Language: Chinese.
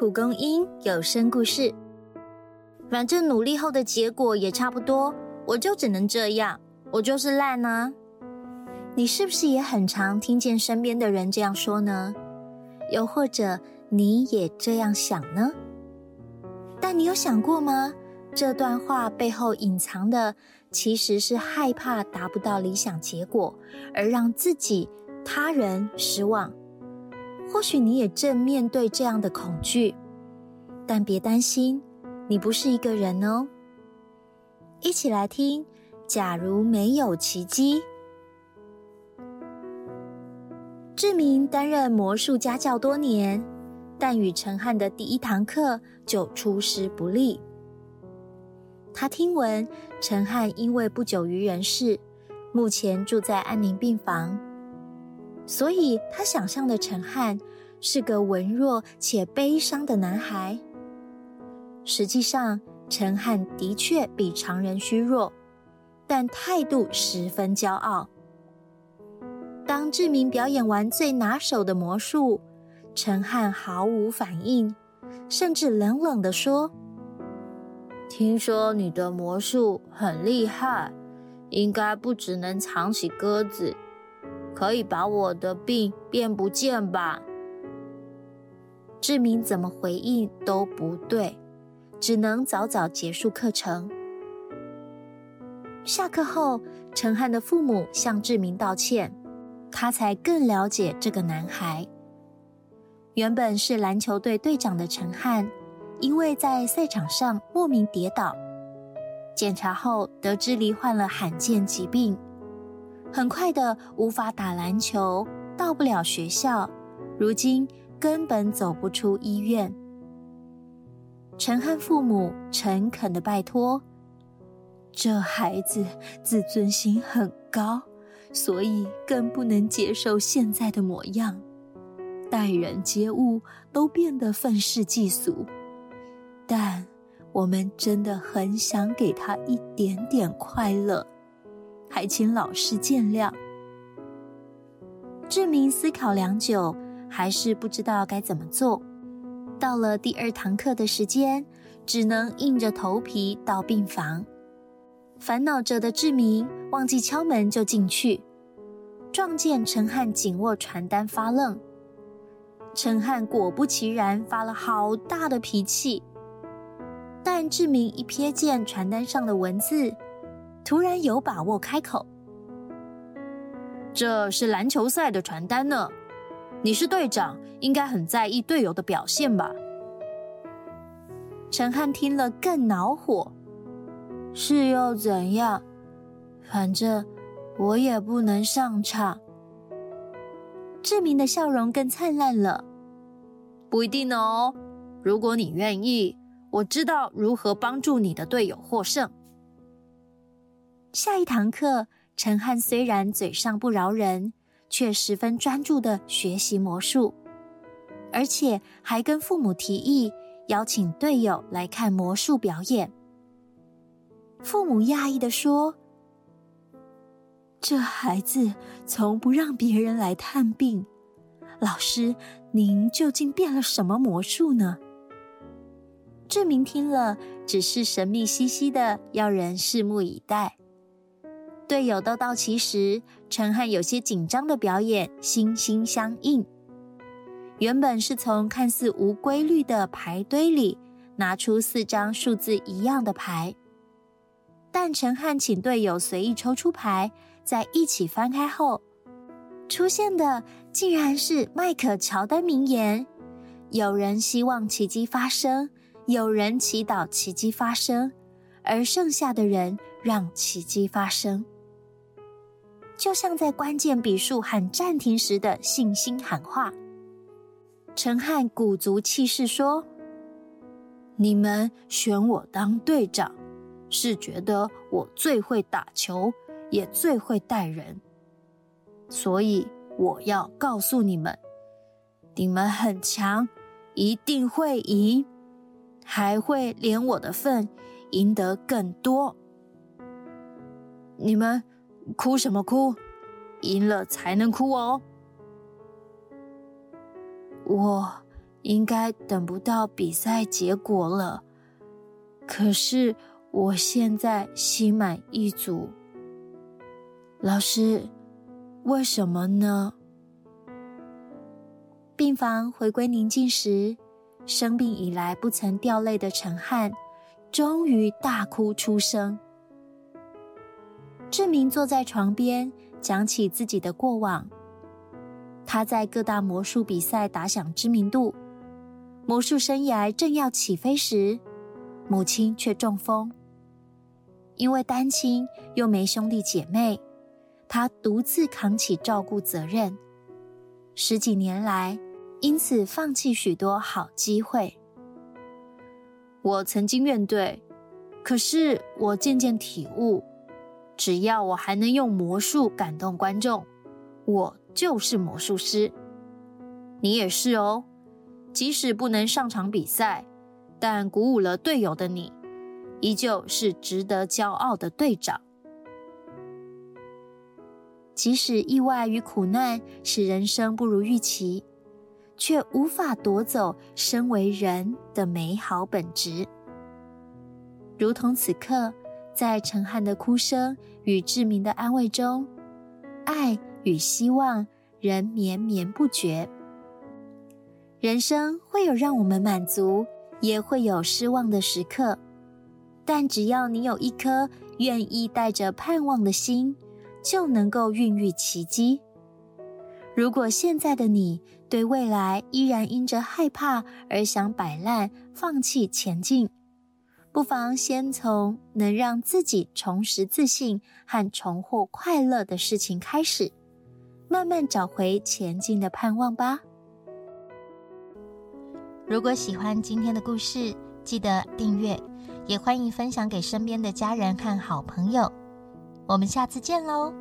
蒲公英有声故事。反正努力后的结果也差不多，我就只能这样，我就是烂呢。你是不是也很常听见身边的人这样说呢？又或者你也这样想呢？但你有想过吗？这段话背后隐藏的其实是害怕达不到理想结果，而让自己、他人失望。或许你也正面对这样的恐惧，但别担心，你不是一个人哦。一起来听，假如没有奇迹。志明担任魔术家教多年，但与陈汉的第一堂课就出师不利。他听闻陈汉因为不久于人世，目前住在安宁病房。所以他想象的陈汉是个文弱且悲伤的男孩。实际上，陈汉的确比常人虚弱，但态度十分骄傲。当志明表演完最拿手的魔术，陈汉毫无反应，甚至冷冷地说：“听说你的魔术很厉害，应该不只能藏起鸽子。”可以把我的病变不见吧？志明怎么回应都不对，只能早早结束课程。下课后，陈汉的父母向志明道歉，他才更了解这个男孩。原本是篮球队队长的陈汉，因为在赛场上莫名跌倒，检查后得知罹患了罕见疾病。很快的，无法打篮球，到不了学校，如今根本走不出医院。陈汉父母诚恳的拜托：“这孩子自尊心很高，所以更不能接受现在的模样，待人接物都变得愤世嫉俗。但我们真的很想给他一点点快乐。”还请老师见谅。志明思考良久，还是不知道该怎么做。到了第二堂课的时间，只能硬着头皮到病房。烦恼着的志明忘记敲门就进去，撞见陈汉紧握传单发愣。陈汉果不其然发了好大的脾气，但志明一瞥见传单上的文字。突然有把握开口：“这是篮球赛的传单呢，你是队长，应该很在意队友的表现吧？”陈汉听了更恼火：“是又怎样？反正我也不能上场。”志明的笑容更灿烂了：“不一定哦，如果你愿意，我知道如何帮助你的队友获胜。”下一堂课，陈汉虽然嘴上不饶人，却十分专注的学习魔术，而且还跟父母提议邀请队友来看魔术表演。父母讶异的说：“这孩子从不让别人来探病，老师，您究竟变了什么魔术呢？”志明听了，只是神秘兮兮的，要人拭目以待。队友都到齐时，陈汉有些紧张的表演心心相印。原本是从看似无规律的牌堆里拿出四张数字一样的牌，但陈汉请队友随意抽出牌，在一起翻开后，出现的竟然是迈克乔丹名言：“有人希望奇迹发生，有人祈祷奇迹发生，而剩下的人让奇迹发生。”就像在关键笔数喊暂停时的信心喊话，陈汉鼓足气势说：“你们选我当队长，是觉得我最会打球，也最会带人。所以我要告诉你们，你们很强，一定会赢，还会连我的份赢得更多。你们。”哭什么哭？赢了才能哭哦！我应该等不到比赛结果了。可是我现在心满意足。老师，为什么呢？病房回归宁静时，生病以来不曾掉泪的陈汉，终于大哭出声。志明坐在床边，讲起自己的过往。他在各大魔术比赛打响知名度，魔术生涯正要起飞时，母亲却中风。因为单亲又没兄弟姐妹，他独自扛起照顾责任。十几年来，因此放弃许多好机会。我曾经怨怼，可是我渐渐体悟。只要我还能用魔术感动观众，我就是魔术师。你也是哦。即使不能上场比赛，但鼓舞了队友的你，依旧是值得骄傲的队长。即使意外与苦难使人生不如预期，却无法夺走身为人的美好本质。如同此刻。在陈汉的哭声与志明的安慰中，爱与希望仍绵绵不绝。人生会有让我们满足，也会有失望的时刻，但只要你有一颗愿意带着盼望的心，就能够孕育奇迹。如果现在的你对未来依然因着害怕而想摆烂、放弃前进，不妨先从能让自己重拾自信和重获快乐的事情开始，慢慢找回前进的盼望吧。如果喜欢今天的故事，记得订阅，也欢迎分享给身边的家人和好朋友。我们下次见喽！